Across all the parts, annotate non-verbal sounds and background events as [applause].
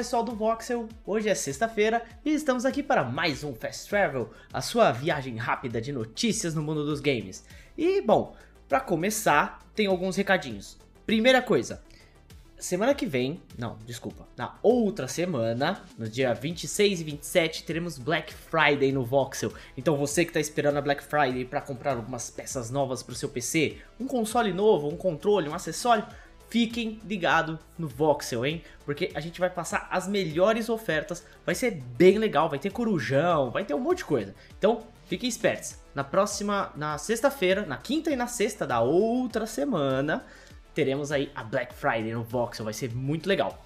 Pessoal do Voxel, hoje é sexta-feira e estamos aqui para mais um Fast Travel, a sua viagem rápida de notícias no mundo dos games. E bom, para começar, tem alguns recadinhos. Primeira coisa, semana que vem, não, desculpa, na outra semana, no dia 26 e 27, teremos Black Friday no Voxel. Então você que está esperando a Black Friday para comprar algumas peças novas para o seu PC, um console novo, um controle, um acessório, fiquem ligados no Voxel, hein? Porque a gente vai passar as melhores ofertas, vai ser bem legal, vai ter corujão, vai ter um monte de coisa. Então, fiquem espertos. Na próxima, na sexta-feira, na quinta e na sexta da outra semana, teremos aí a Black Friday no Voxel, vai ser muito legal.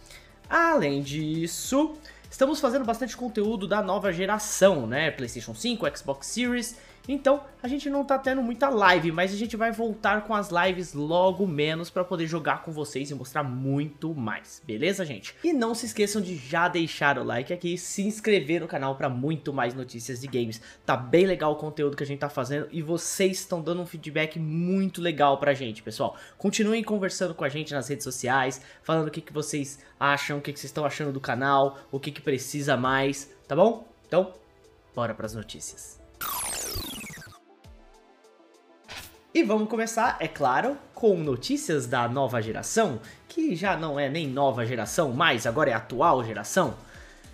Além disso, estamos fazendo bastante conteúdo da nova geração, né? PlayStation 5, Xbox Series então, a gente não tá tendo muita live, mas a gente vai voltar com as lives logo menos para poder jogar com vocês e mostrar muito mais, beleza, gente? E não se esqueçam de já deixar o like aqui e se inscrever no canal para muito mais notícias de games. Tá bem legal o conteúdo que a gente tá fazendo e vocês estão dando um feedback muito legal pra gente, pessoal. Continuem conversando com a gente nas redes sociais, falando o que, que vocês acham, o que, que vocês estão achando do canal, o que, que precisa mais, tá bom? Então, bora pras notícias. E vamos começar, é claro, com notícias da nova geração, que já não é nem nova geração mais, agora é atual geração.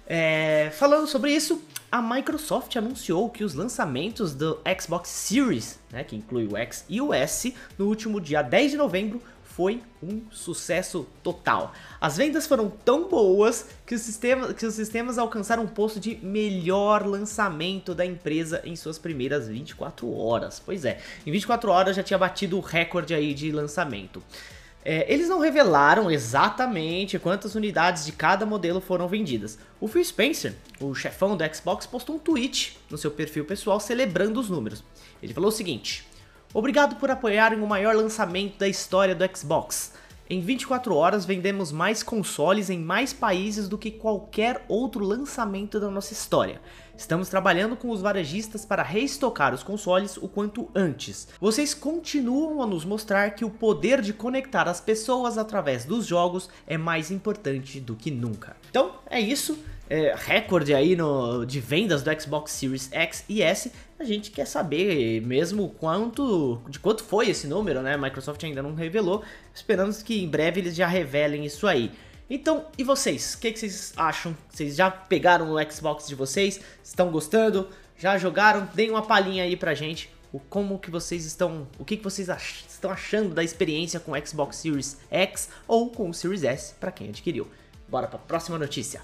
É, falando sobre isso, a Microsoft anunciou que os lançamentos do Xbox Series, né, que inclui o X e o S, no último dia 10 de novembro, foi um sucesso total. As vendas foram tão boas que, sistema, que os sistemas alcançaram um posto de melhor lançamento da empresa em suas primeiras 24 horas. Pois é, em 24 horas já tinha batido o recorde aí de lançamento. É, eles não revelaram exatamente quantas unidades de cada modelo foram vendidas. O Phil Spencer, o chefão do Xbox, postou um tweet no seu perfil pessoal celebrando os números. Ele falou o seguinte: Obrigado por apoiarem o maior lançamento da história do Xbox. Em 24 horas vendemos mais consoles em mais países do que qualquer outro lançamento da nossa história. Estamos trabalhando com os varejistas para reestocar os consoles o quanto antes. Vocês continuam a nos mostrar que o poder de conectar as pessoas através dos jogos é mais importante do que nunca. Então é isso é, recorde aí no, de vendas do Xbox Series X e S, a gente quer saber mesmo quanto de quanto foi esse número, né? A Microsoft ainda não revelou, esperamos que em breve eles já revelem isso aí. Então, e vocês? O que, que, vocês acham? Vocês já pegaram o Xbox de vocês? Estão gostando? Já jogaram? Deem uma palhinha aí pra gente. O como que vocês estão, o que, que vocês ach, estão achando da experiência com o Xbox Series X ou com o Series S para quem adquiriu. Bora para a próxima notícia.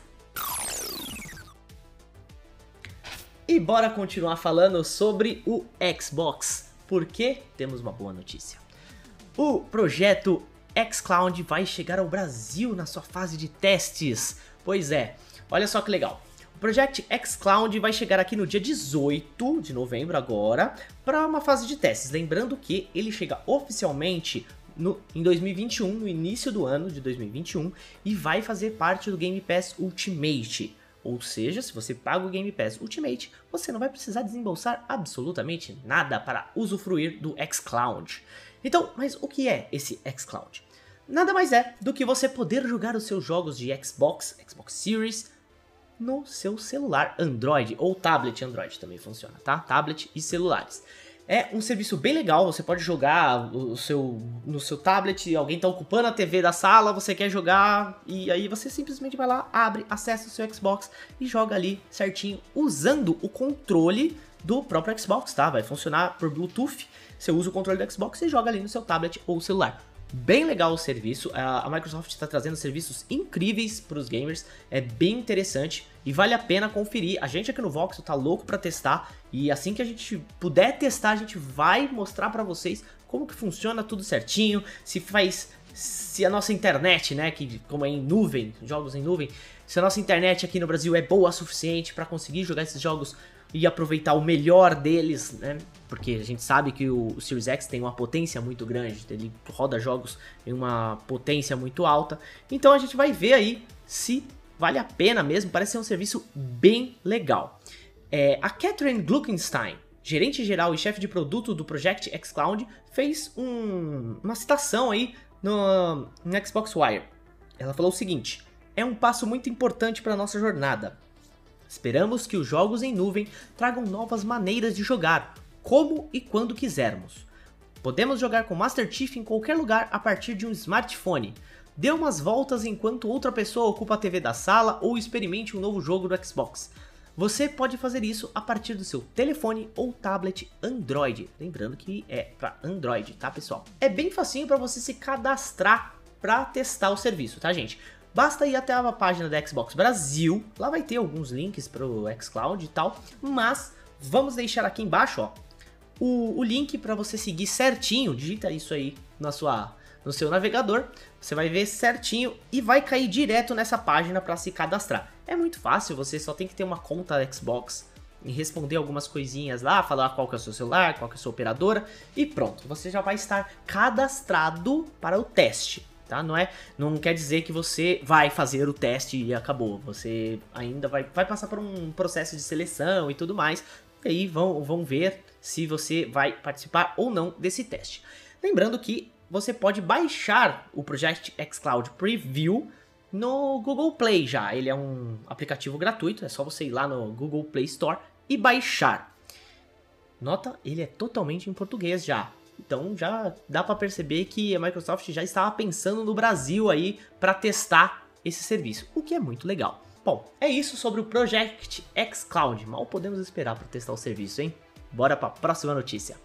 E bora continuar falando sobre o Xbox, porque temos uma boa notícia. O projeto xCloud vai chegar ao Brasil na sua fase de testes. Pois é, olha só que legal. O Project xCloud vai chegar aqui no dia 18 de novembro agora para uma fase de testes. Lembrando que ele chega oficialmente no, em 2021, no início do ano de 2021, e vai fazer parte do Game Pass Ultimate. Ou seja, se você paga o Game Pass Ultimate, você não vai precisar desembolsar absolutamente nada para usufruir do xCloud. Então, mas o que é esse xCloud? Nada mais é do que você poder jogar os seus jogos de Xbox, Xbox Series, no seu celular Android ou tablet Android também funciona, tá? Tablet e celulares. É um serviço bem legal, você pode jogar o seu, no seu tablet, alguém está ocupando a TV da sala, você quer jogar, e aí você simplesmente vai lá, abre, acessa o seu Xbox e joga ali certinho, usando o controle do próprio Xbox, tá? Vai funcionar por Bluetooth, você usa o controle do Xbox e joga ali no seu tablet ou celular. Bem legal o serviço, a Microsoft está trazendo serviços incríveis para os gamers, é bem interessante e vale a pena conferir. A gente aqui no Vox tá louco para testar e assim que a gente puder testar, a gente vai mostrar para vocês como que funciona tudo certinho, se faz se a nossa internet, né, que como é em nuvem, jogos em nuvem, se a nossa internet aqui no Brasil é boa o suficiente para conseguir jogar esses jogos e aproveitar o melhor deles, né? Porque a gente sabe que o, o Series X tem uma potência muito grande, ele roda jogos em uma potência muito alta. Então a gente vai ver aí se vale a pena mesmo, parece ser um serviço bem legal. É, a Catherine Gluckenstein, gerente geral e chefe de produto do Project xCloud, fez um, uma citação aí no, no Xbox Wire. Ela falou o seguinte: é um passo muito importante para nossa jornada. Esperamos que os jogos em nuvem tragam novas maneiras de jogar, como e quando quisermos. Podemos jogar com Master Chief em qualquer lugar a partir de um smartphone. Dê umas voltas enquanto outra pessoa ocupa a TV da sala ou experimente um novo jogo do Xbox. Você pode fazer isso a partir do seu telefone ou tablet Android. Lembrando que é para Android, tá, pessoal? É bem facinho para você se cadastrar para testar o serviço, tá, gente? Basta ir até a página da Xbox Brasil, lá vai ter alguns links para o xCloud e tal, mas vamos deixar aqui embaixo, ó, o, o link para você seguir certinho, digita isso aí na sua, no seu navegador, você vai ver certinho e vai cair direto nessa página para se cadastrar. É muito fácil, você só tem que ter uma conta Xbox e responder algumas coisinhas lá, falar qual que é o seu celular, qual que é a sua operadora e pronto, você já vai estar cadastrado para o teste. Tá? Não é, não quer dizer que você vai fazer o teste e acabou. Você ainda vai, vai passar por um processo de seleção e tudo mais. E aí vão, vão ver se você vai participar ou não desse teste. Lembrando que você pode baixar o Project xCloud Preview no Google Play já. Ele é um aplicativo gratuito, é só você ir lá no Google Play Store e baixar. Nota, ele é totalmente em português já. Então já dá para perceber que a Microsoft já estava pensando no Brasil aí para testar esse serviço, o que é muito legal. Bom, é isso sobre o Project xCloud. Mal podemos esperar para testar o serviço, hein? Bora para a próxima notícia.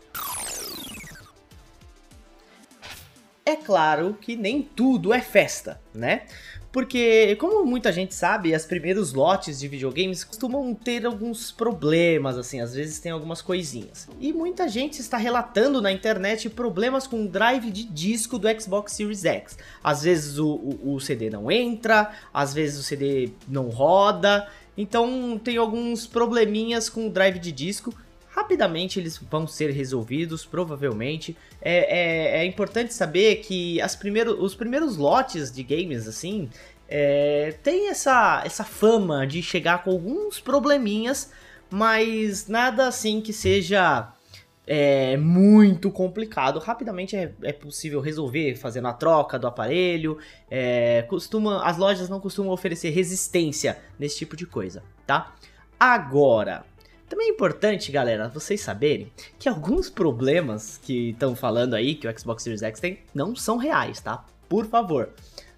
É claro que nem tudo é festa, né? Porque, como muita gente sabe, os primeiros lotes de videogames costumam ter alguns problemas, assim, às vezes tem algumas coisinhas. E muita gente está relatando na internet problemas com o drive de disco do Xbox Series X. Às vezes o, o, o CD não entra, às vezes o CD não roda, então tem alguns probleminhas com o drive de disco rapidamente eles vão ser resolvidos, provavelmente. É, é, é importante saber que as primeiro, os primeiros lotes de games, assim, é, tem essa, essa fama de chegar com alguns probleminhas, mas nada assim que seja é, muito complicado. Rapidamente é, é, possível resolver fazendo a troca do aparelho. É, costuma, as lojas não costumam oferecer resistência nesse tipo de coisa, tá? Agora, também é importante, galera, vocês saberem que alguns problemas que estão falando aí que o Xbox Series X tem não são reais, tá? Por favor.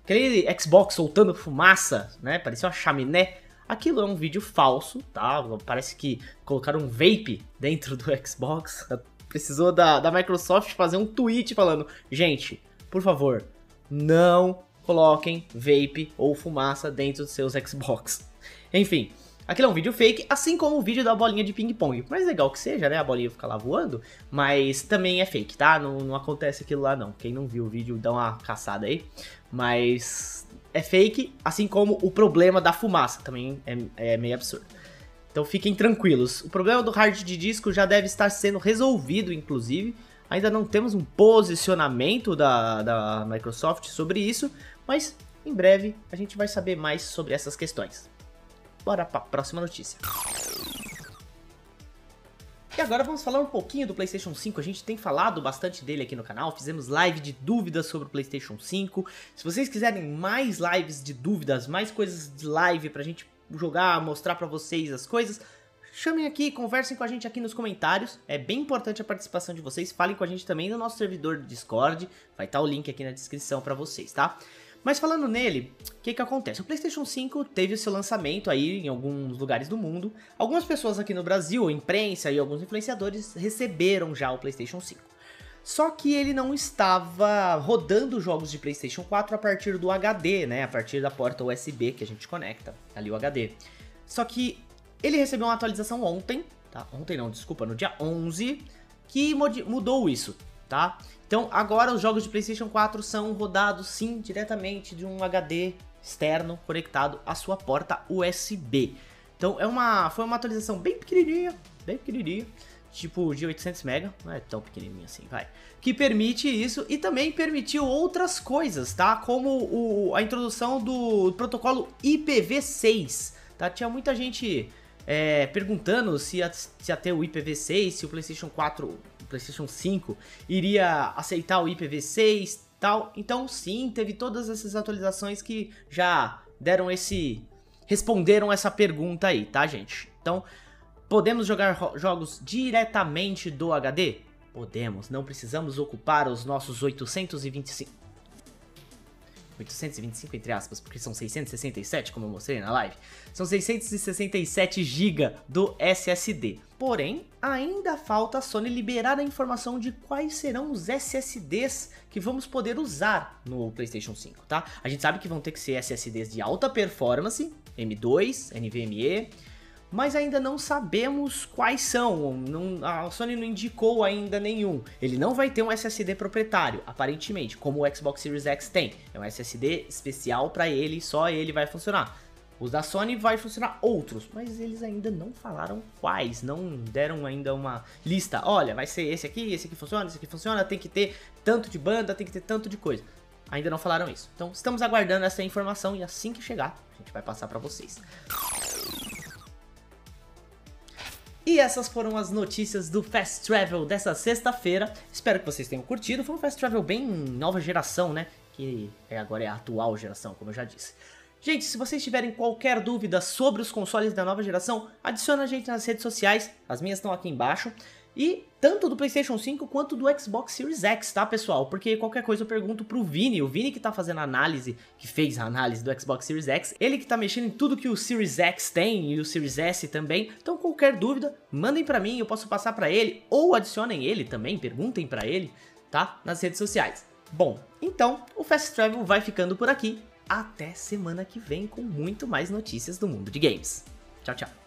Aquele Xbox soltando fumaça, né? Parecia uma chaminé. Aquilo é um vídeo falso, tá? Parece que colocaram um vape dentro do Xbox. [laughs] Precisou da, da Microsoft fazer um tweet falando: gente, por favor, não coloquem vape ou fumaça dentro dos seus Xbox. Enfim, Aquilo é um vídeo fake, assim como o vídeo da bolinha de ping-pong. Mais legal que seja, né? A bolinha ficar lá voando. Mas também é fake, tá? Não, não acontece aquilo lá, não. Quem não viu o vídeo, dá uma caçada aí. Mas é fake, assim como o problema da fumaça. Também é, é meio absurdo. Então fiquem tranquilos. O problema do hard de disco já deve estar sendo resolvido, inclusive. Ainda não temos um posicionamento da, da Microsoft sobre isso, mas em breve a gente vai saber mais sobre essas questões. Bora para a próxima notícia. E agora vamos falar um pouquinho do PlayStation 5. A gente tem falado bastante dele aqui no canal, fizemos live de dúvidas sobre o PlayStation 5. Se vocês quiserem mais lives de dúvidas, mais coisas de live pra gente jogar, mostrar pra vocês as coisas, chamem aqui, conversem com a gente aqui nos comentários. É bem importante a participação de vocês. Falem com a gente também no nosso servidor do Discord. Vai estar tá o link aqui na descrição para vocês, tá? Mas falando nele, o que que acontece? O PlayStation 5 teve o seu lançamento aí em alguns lugares do mundo. Algumas pessoas aqui no Brasil, imprensa e alguns influenciadores receberam já o PlayStation 5. Só que ele não estava rodando jogos de PlayStation 4 a partir do HD, né? A partir da porta USB que a gente conecta, ali o HD. Só que ele recebeu uma atualização ontem, tá? Ontem não, desculpa, no dia 11, que mudou isso, tá? Então agora os jogos de PlayStation 4 são rodados sim diretamente de um HD externo conectado à sua porta USB. Então é uma, foi uma atualização bem pequenininha, bem pequenininha, tipo de 800 MB, não é tão pequenininho assim, vai. Que permite isso e também permitiu outras coisas, tá? Como o, a introdução do protocolo IPv6, tá? Tinha muita gente é, perguntando se ia, se ia ter o IPv6, se o PlayStation 4, o PlayStation 5 iria aceitar o IPv6 tal. Então sim, teve todas essas atualizações que já deram esse responderam essa pergunta aí, tá, gente? Então, podemos jogar jogos diretamente do HD? Podemos, não precisamos ocupar os nossos 825 825 entre aspas, porque são 667, como eu mostrei na live. São 667 GB do SSD. Porém, ainda falta a Sony liberar a informação de quais serão os SSDs que vamos poder usar no PlayStation 5, tá? A gente sabe que vão ter que ser SSDs de alta performance, M2, NVMe, mas ainda não sabemos quais são. Não, a Sony não indicou ainda nenhum. Ele não vai ter um SSD proprietário, aparentemente, como o Xbox Series X tem. É um SSD especial para ele, só ele vai funcionar. Os da Sony vai funcionar outros, mas eles ainda não falaram quais, não deram ainda uma lista. Olha, vai ser esse aqui, esse aqui funciona, esse aqui funciona, tem que ter tanto de banda, tem que ter tanto de coisa. Ainda não falaram isso. Então estamos aguardando essa informação e assim que chegar, a gente vai passar para vocês. E essas foram as notícias do Fast Travel dessa sexta-feira. Espero que vocês tenham curtido. Foi um Fast Travel bem nova geração, né? Que é, agora é a atual geração, como eu já disse. Gente, se vocês tiverem qualquer dúvida sobre os consoles da nova geração, adiciona a gente nas redes sociais. As minhas estão aqui embaixo. E tanto do PlayStation 5 quanto do Xbox Series X, tá, pessoal? Porque qualquer coisa eu pergunto pro Vini, o Vini que tá fazendo a análise, que fez a análise do Xbox Series X, ele que tá mexendo em tudo que o Series X tem e o Series S também. Então, qualquer dúvida, mandem para mim, eu posso passar para ele ou adicionem ele também, perguntem para ele, tá? Nas redes sociais. Bom, então o Fast Travel vai ficando por aqui. Até semana que vem com muito mais notícias do mundo de games. Tchau, tchau.